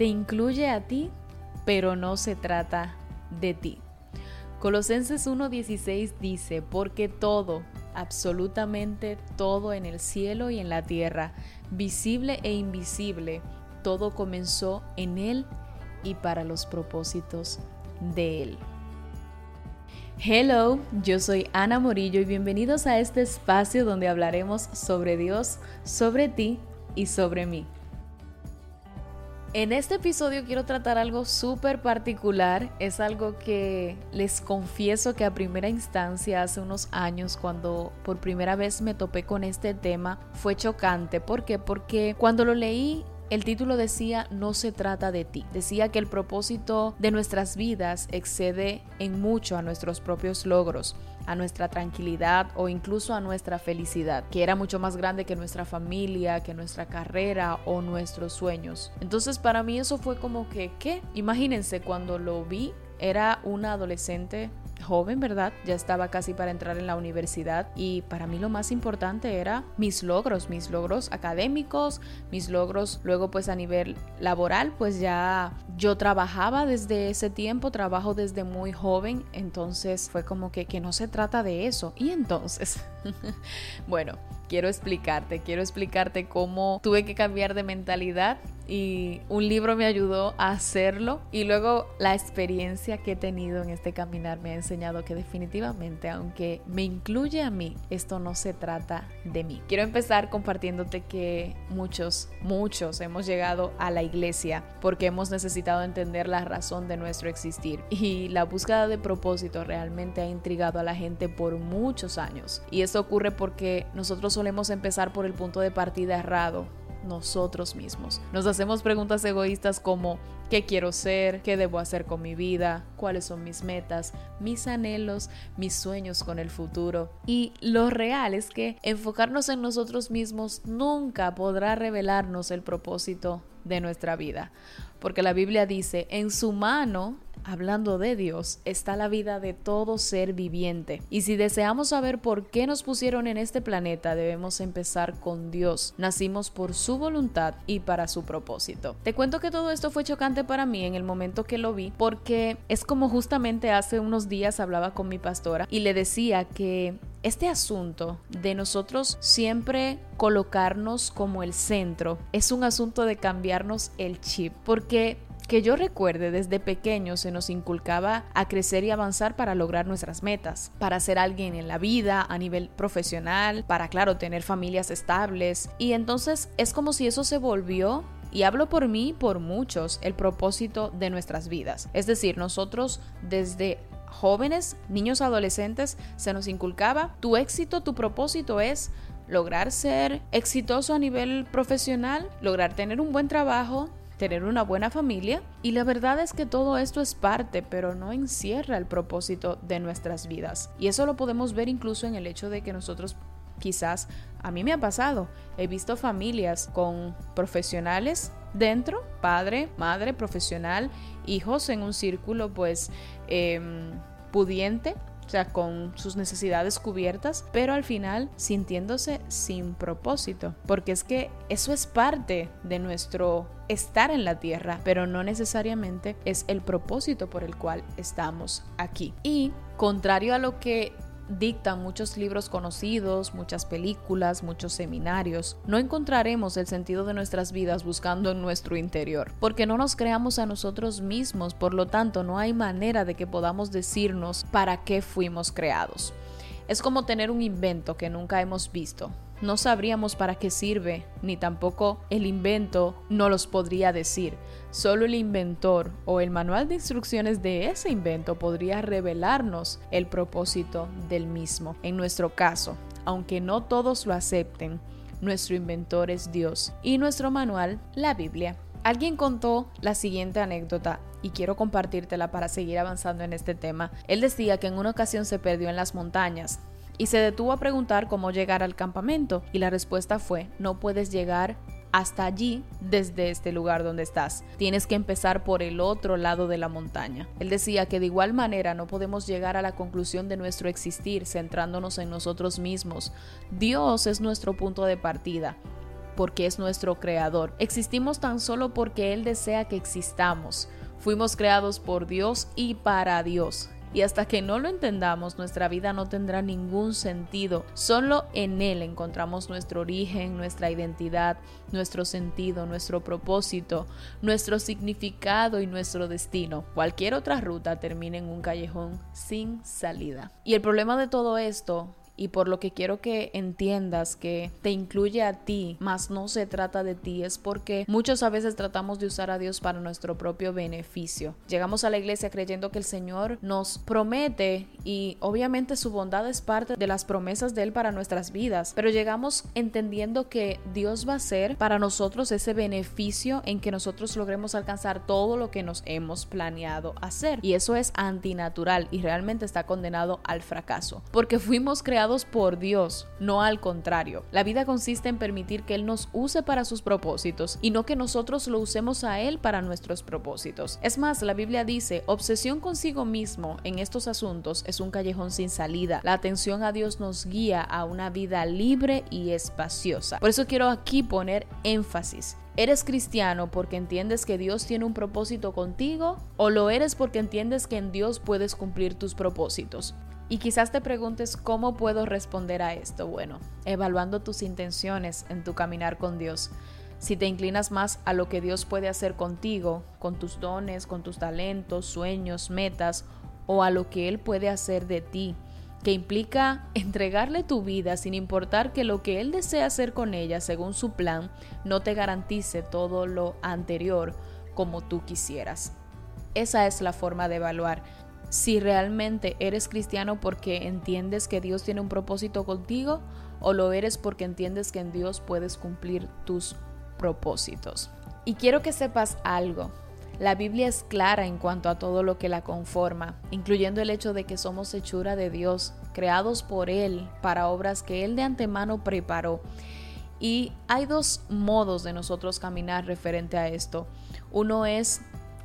te incluye a ti, pero no se trata de ti. Colosenses 1.16 dice, porque todo, absolutamente todo en el cielo y en la tierra, visible e invisible, todo comenzó en Él y para los propósitos de Él. Hello, yo soy Ana Morillo y bienvenidos a este espacio donde hablaremos sobre Dios, sobre ti y sobre mí. En este episodio quiero tratar algo súper particular, es algo que les confieso que a primera instancia hace unos años cuando por primera vez me topé con este tema fue chocante. ¿Por qué? Porque cuando lo leí el título decía no se trata de ti. Decía que el propósito de nuestras vidas excede en mucho a nuestros propios logros, a nuestra tranquilidad o incluso a nuestra felicidad, que era mucho más grande que nuestra familia, que nuestra carrera o nuestros sueños. Entonces para mí eso fue como que, ¿qué? Imagínense cuando lo vi, era una adolescente joven, ¿verdad? Ya estaba casi para entrar en la universidad y para mí lo más importante era mis logros, mis logros académicos, mis logros luego pues a nivel laboral, pues ya yo trabajaba desde ese tiempo, trabajo desde muy joven, entonces fue como que, que no se trata de eso. Y entonces, bueno, quiero explicarte, quiero explicarte cómo tuve que cambiar de mentalidad y un libro me ayudó a hacerlo y luego la experiencia que he tenido en este caminar me ha enseñado que definitivamente aunque me incluye a mí, esto no se trata de mí. Quiero empezar compartiéndote que muchos, muchos hemos llegado a la iglesia porque hemos necesitado entender la razón de nuestro existir y la búsqueda de propósito realmente ha intrigado a la gente por muchos años y esto ocurre porque nosotros solemos empezar por el punto de partida errado nosotros mismos. Nos hacemos preguntas egoístas como ¿qué quiero ser? ¿Qué debo hacer con mi vida? ¿Cuáles son mis metas? Mis anhelos, mis sueños con el futuro. Y lo real es que enfocarnos en nosotros mismos nunca podrá revelarnos el propósito de nuestra vida. Porque la Biblia dice, en su mano hablando de Dios, está la vida de todo ser viviente. Y si deseamos saber por qué nos pusieron en este planeta, debemos empezar con Dios. Nacimos por su voluntad y para su propósito. Te cuento que todo esto fue chocante para mí en el momento que lo vi, porque es como justamente hace unos días hablaba con mi pastora y le decía que este asunto de nosotros siempre colocarnos como el centro es un asunto de cambiarnos el chip, porque que yo recuerde desde pequeño se nos inculcaba a crecer y avanzar para lograr nuestras metas, para ser alguien en la vida a nivel profesional, para claro tener familias estables y entonces es como si eso se volvió y hablo por mí por muchos, el propósito de nuestras vidas. Es decir, nosotros desde jóvenes, niños, adolescentes, se nos inculcaba, tu éxito, tu propósito es lograr ser exitoso a nivel profesional, lograr tener un buen trabajo, tener una buena familia y la verdad es que todo esto es parte, pero no encierra el propósito de nuestras vidas. Y eso lo podemos ver incluso en el hecho de que nosotros quizás, a mí me ha pasado, he visto familias con profesionales dentro, padre, madre, profesional, hijos en un círculo pues em, pudiente, o sea, con sus necesidades cubiertas, pero al final sintiéndose sin propósito, porque es que eso es parte de nuestro estar en la tierra, pero no necesariamente es el propósito por el cual estamos aquí. Y contrario a lo que dictan muchos libros conocidos, muchas películas, muchos seminarios, no encontraremos el sentido de nuestras vidas buscando en nuestro interior, porque no nos creamos a nosotros mismos, por lo tanto no hay manera de que podamos decirnos para qué fuimos creados. Es como tener un invento que nunca hemos visto no sabríamos para qué sirve, ni tampoco el invento no los podría decir. Solo el inventor o el manual de instrucciones de ese invento podría revelarnos el propósito del mismo. En nuestro caso, aunque no todos lo acepten, nuestro inventor es Dios y nuestro manual la Biblia. Alguien contó la siguiente anécdota y quiero compartírtela para seguir avanzando en este tema. Él decía que en una ocasión se perdió en las montañas y se detuvo a preguntar cómo llegar al campamento y la respuesta fue, no puedes llegar hasta allí desde este lugar donde estás. Tienes que empezar por el otro lado de la montaña. Él decía que de igual manera no podemos llegar a la conclusión de nuestro existir centrándonos en nosotros mismos. Dios es nuestro punto de partida porque es nuestro creador. Existimos tan solo porque Él desea que existamos. Fuimos creados por Dios y para Dios. Y hasta que no lo entendamos, nuestra vida no tendrá ningún sentido. Solo en Él encontramos nuestro origen, nuestra identidad, nuestro sentido, nuestro propósito, nuestro significado y nuestro destino. Cualquier otra ruta termina en un callejón sin salida. Y el problema de todo esto y por lo que quiero que entiendas que te incluye a ti, más no se trata de ti, es porque muchas a veces tratamos de usar a Dios para nuestro propio beneficio. Llegamos a la iglesia creyendo que el Señor nos promete y obviamente su bondad es parte de las promesas de Él para nuestras vidas, pero llegamos entendiendo que Dios va a ser para nosotros ese beneficio en que nosotros logremos alcanzar todo lo que nos hemos planeado hacer. Y eso es antinatural y realmente está condenado al fracaso, porque fuimos creados por Dios, no al contrario. La vida consiste en permitir que Él nos use para sus propósitos y no que nosotros lo usemos a Él para nuestros propósitos. Es más, la Biblia dice, obsesión consigo mismo en estos asuntos es un callejón sin salida. La atención a Dios nos guía a una vida libre y espaciosa. Por eso quiero aquí poner énfasis. ¿Eres cristiano porque entiendes que Dios tiene un propósito contigo o lo eres porque entiendes que en Dios puedes cumplir tus propósitos? Y quizás te preguntes cómo puedo responder a esto. Bueno, evaluando tus intenciones en tu caminar con Dios. Si te inclinas más a lo que Dios puede hacer contigo, con tus dones, con tus talentos, sueños, metas, o a lo que Él puede hacer de ti, que implica entregarle tu vida sin importar que lo que Él desea hacer con ella según su plan no te garantice todo lo anterior como tú quisieras. Esa es la forma de evaluar si realmente eres cristiano porque entiendes que Dios tiene un propósito contigo o lo eres porque entiendes que en Dios puedes cumplir tus propósitos. Y quiero que sepas algo. La Biblia es clara en cuanto a todo lo que la conforma, incluyendo el hecho de que somos hechura de Dios, creados por Él para obras que Él de antemano preparó. Y hay dos modos de nosotros caminar referente a esto. Uno es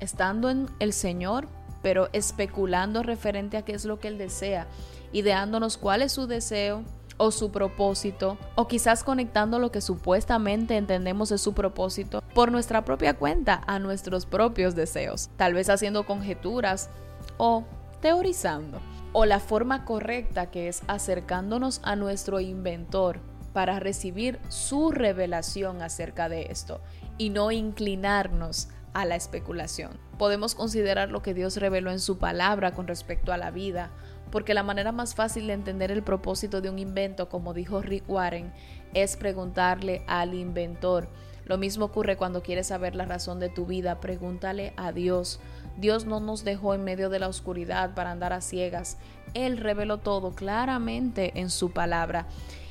estando en el Señor pero especulando referente a qué es lo que Él desea, ideándonos cuál es su deseo o su propósito, o quizás conectando lo que supuestamente entendemos es su propósito por nuestra propia cuenta a nuestros propios deseos, tal vez haciendo conjeturas o teorizando. O la forma correcta que es acercándonos a nuestro inventor para recibir su revelación acerca de esto y no inclinarnos a la especulación. Podemos considerar lo que Dios reveló en su palabra con respecto a la vida, porque la manera más fácil de entender el propósito de un invento, como dijo Rick Warren, es preguntarle al inventor. Lo mismo ocurre cuando quieres saber la razón de tu vida, pregúntale a Dios. Dios no nos dejó en medio de la oscuridad para andar a ciegas. Él reveló todo claramente en su palabra.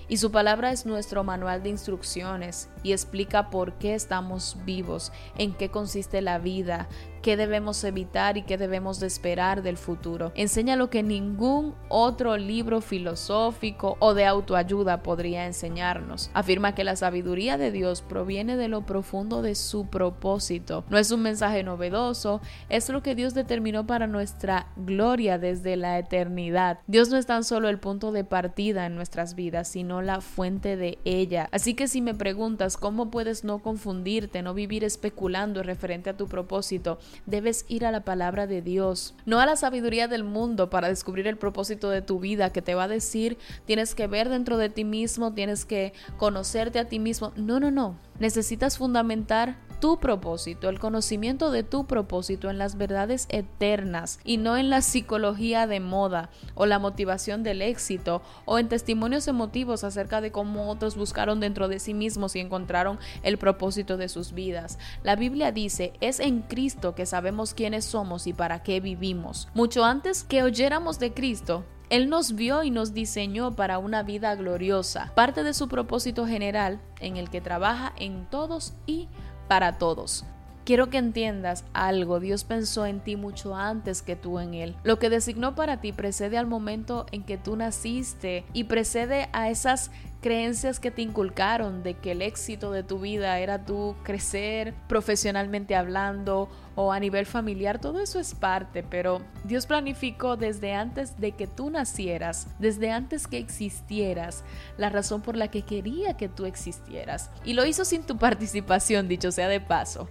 Y su palabra es nuestro manual de instrucciones y explica por qué estamos vivos, en qué consiste la vida, qué debemos evitar y qué debemos de esperar del futuro. Enseña lo que ningún otro libro filosófico o de autoayuda podría enseñarnos. Afirma que la sabiduría de Dios proviene de lo profundo de su propósito. No es un mensaje novedoso, es lo que Dios determinó para nuestra gloria desde la eternidad. Dios no es tan solo el punto de partida en nuestras vidas, sino la fuente de ella. Así que si me preguntas cómo puedes no confundirte, no vivir especulando referente a tu propósito, debes ir a la palabra de Dios, no a la sabiduría del mundo para descubrir el propósito de tu vida que te va a decir tienes que ver dentro de ti mismo, tienes que conocerte a ti mismo. No, no, no. Necesitas fundamentar tu propósito, el conocimiento de tu propósito en las verdades eternas y no en la psicología de moda o la motivación del éxito o en testimonios emotivos acerca de cómo otros buscaron dentro de sí mismos y encontraron el propósito de sus vidas. La Biblia dice, es en Cristo que sabemos quiénes somos y para qué vivimos. Mucho antes que oyéramos de Cristo, él nos vio y nos diseñó para una vida gloriosa, parte de su propósito general en el que trabaja en todos y para todos. Quiero que entiendas algo, Dios pensó en ti mucho antes que tú en Él. Lo que designó para ti precede al momento en que tú naciste y precede a esas creencias que te inculcaron de que el éxito de tu vida era tú crecer profesionalmente hablando o a nivel familiar, todo eso es parte, pero Dios planificó desde antes de que tú nacieras, desde antes que existieras, la razón por la que quería que tú existieras. Y lo hizo sin tu participación, dicho sea de paso.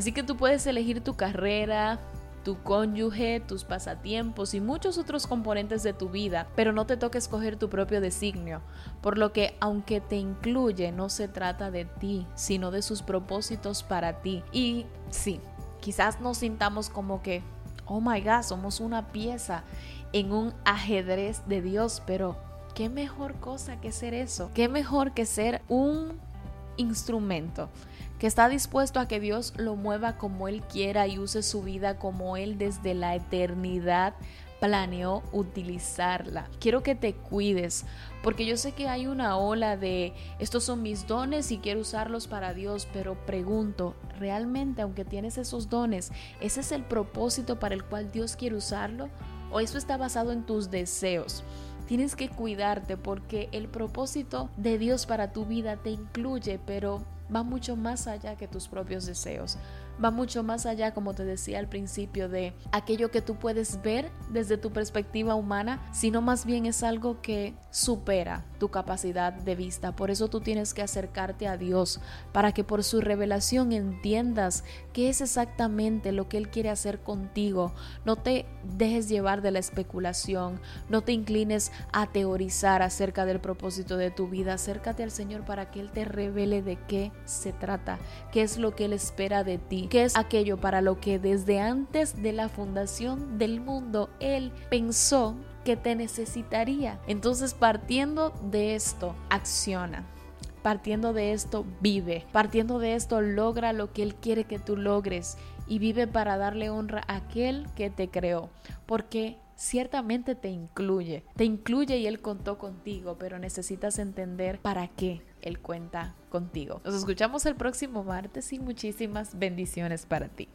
Así que tú puedes elegir tu carrera, tu cónyuge, tus pasatiempos y muchos otros componentes de tu vida, pero no te toca escoger tu propio designio, por lo que aunque te incluye, no se trata de ti, sino de sus propósitos para ti. Y sí, quizás nos sintamos como que, oh my god, somos una pieza en un ajedrez de Dios, pero qué mejor cosa que ser eso, qué mejor que ser un instrumento que está dispuesto a que Dios lo mueva como Él quiera y use su vida como Él desde la eternidad planeó utilizarla. Quiero que te cuides, porque yo sé que hay una ola de estos son mis dones y quiero usarlos para Dios, pero pregunto, ¿realmente aunque tienes esos dones, ese es el propósito para el cual Dios quiere usarlo? ¿O eso está basado en tus deseos? Tienes que cuidarte porque el propósito de Dios para tu vida te incluye, pero va mucho más allá que tus propios deseos. Va mucho más allá, como te decía al principio, de aquello que tú puedes ver desde tu perspectiva humana, sino más bien es algo que supera tu capacidad de vista. Por eso tú tienes que acercarte a Dios para que por su revelación entiendas qué es exactamente lo que Él quiere hacer contigo. No te dejes llevar de la especulación, no te inclines a teorizar acerca del propósito de tu vida. Acércate al Señor para que Él te revele de qué se trata, qué es lo que Él espera de ti, qué es aquello para lo que desde antes de la fundación del mundo Él pensó que te necesitaría. Entonces, partiendo de esto, acciona. Partiendo de esto, vive. Partiendo de esto, logra lo que Él quiere que tú logres y vive para darle honra a aquel que te creó. Porque ciertamente te incluye. Te incluye y Él contó contigo, pero necesitas entender para qué Él cuenta contigo. Nos escuchamos el próximo martes y muchísimas bendiciones para ti.